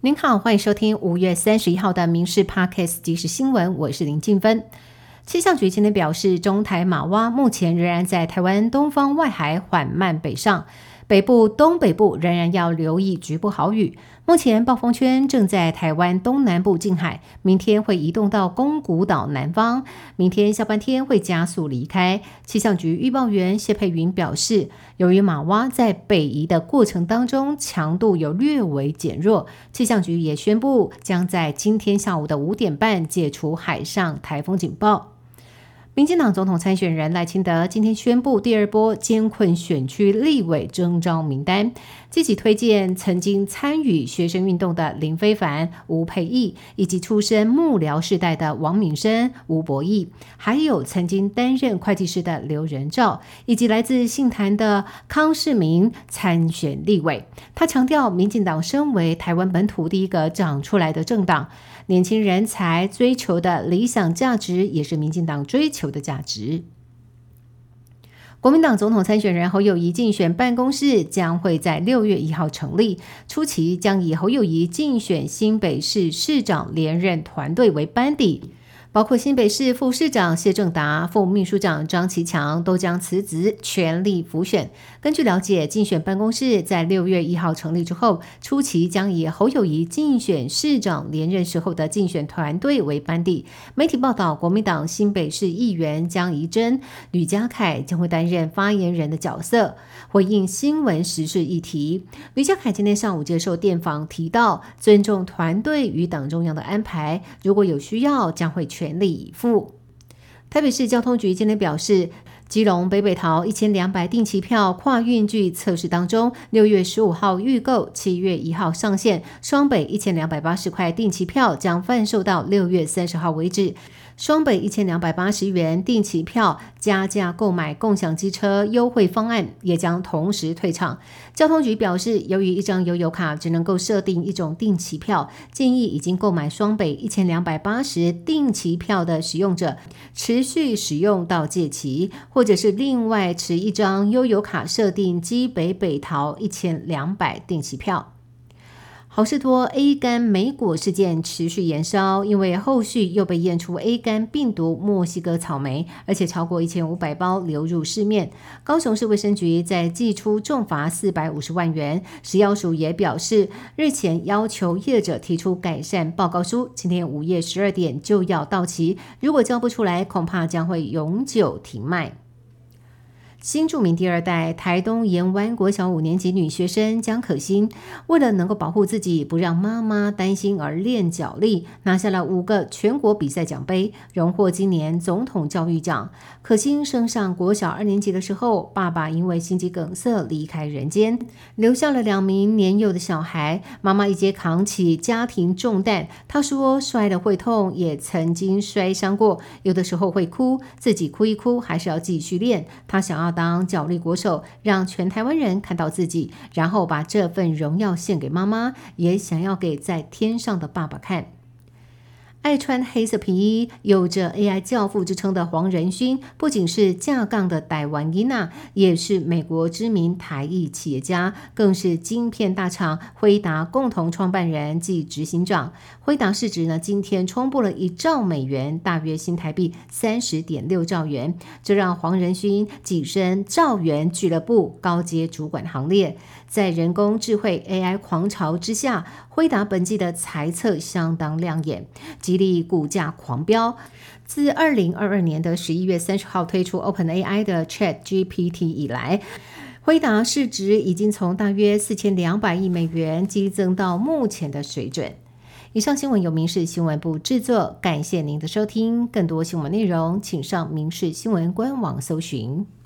您好，欢迎收听五月三十一号的《民事 Podcast》即时新闻，我是林静芬。气象局今天表示，中台马洼目前仍然在台湾东方外海缓慢北上。北部、东北部仍然要留意局部豪雨。目前暴风圈正在台湾东南部近海，明天会移动到宫古岛南方，明天下半天会加速离开。气象局预报员谢佩云表示，由于马洼在北移的过程当中强度有略微减弱，气象局也宣布将在今天下午的五点半解除海上台风警报。民进党总统参选人赖清德今天宣布第二波艰困选区立委征召名单，积极推荐曾经参与学生运动的林非凡、吴佩义，以及出身幕僚世代的王敏生、吴博义，还有曾经担任会计师的刘仁照，以及来自信坛的康世明参选立委。他强调，民进党身为台湾本土第一个长出来的政党。年轻人才追求的理想价值，也是民进党追求的价值。国民党总统参选人侯友谊竞选办公室将会在六月一号成立，初期将以侯友谊竞选新北市市长连任团队为班底。包括新北市副市长谢正达、副秘书长张其强都将辞职，全力辅选。根据了解，竞选办公室在六月一号成立之后，初期将以侯友谊竞选市长连任时候的竞选团队为班底。媒体报道，国民党新北市议员江宜珍、吕家凯将会担任发言人的角色，回应新闻时事议题。吕家凯今天上午接受电访提到，尊重团队与党中央的安排，如果有需要，将会全。力以赴。台北市交通局今天表示，基隆北北桃一千两百定期票跨运距测试当中，六月十五号预购，七月一号上线。双北一千两百八十块定期票将贩售到六月三十号为止。双北一千两百八十元定期票加价购买共享机车优惠方案也将同时退场。交通局表示，由于一张悠游卡只能够设定一种定期票，建议已经购买双北一千两百八十定期票的使用者持续使用到届期，或者是另外持一张悠游卡设定基北北桃一千两百定期票。好事多 A 肝莓果事件持续延烧，因为后续又被验出 A 肝病毒墨西哥草莓，而且超过一千五百包流入市面。高雄市卫生局在寄出重罚四百五十万元，食药署也表示，日前要求业者提出改善报告书，今天午夜十二点就要到期，如果交不出来，恐怕将会永久停卖。新著名第二代台东盐湾国小五年级女学生江可欣，为了能够保护自己，不让妈妈担心而练脚力，拿下了五个全国比赛奖杯，荣获今年总统教育奖。可欣升上国小二年级的时候，爸爸因为心肌梗塞离开人间，留下了两名年幼的小孩，妈妈一肩扛起家庭重担。她说摔了会痛，也曾经摔伤过，有的时候会哭，自己哭一哭，还是要继续练。她想要。当角力国手，让全台湾人看到自己，然后把这份荣耀献给妈妈，也想要给在天上的爸爸看。爱穿黑色皮衣、有着 AI 教父之称的黄仁勋，不仅是架杠的台湾伊娜，也是美国知名台裔企业家，更是晶片大厂辉达共同创办人暨执行长。辉达市值呢，今天冲破了一兆美元，大约新台币三十点六兆元，这让黄仁勋跻身兆元俱乐部高阶主管行列。在人工智慧 AI 狂潮之下，辉达本季的财测相当亮眼。吉利股价狂飙，自二零二二年的十一月三十号推出 OpenAI 的 Chat GPT 以来，辉达市值已经从大约四千两百亿美元激增到目前的水准。以上新闻由民事新闻部制作，感谢您的收听。更多新闻内容，请上民事新闻官网搜寻。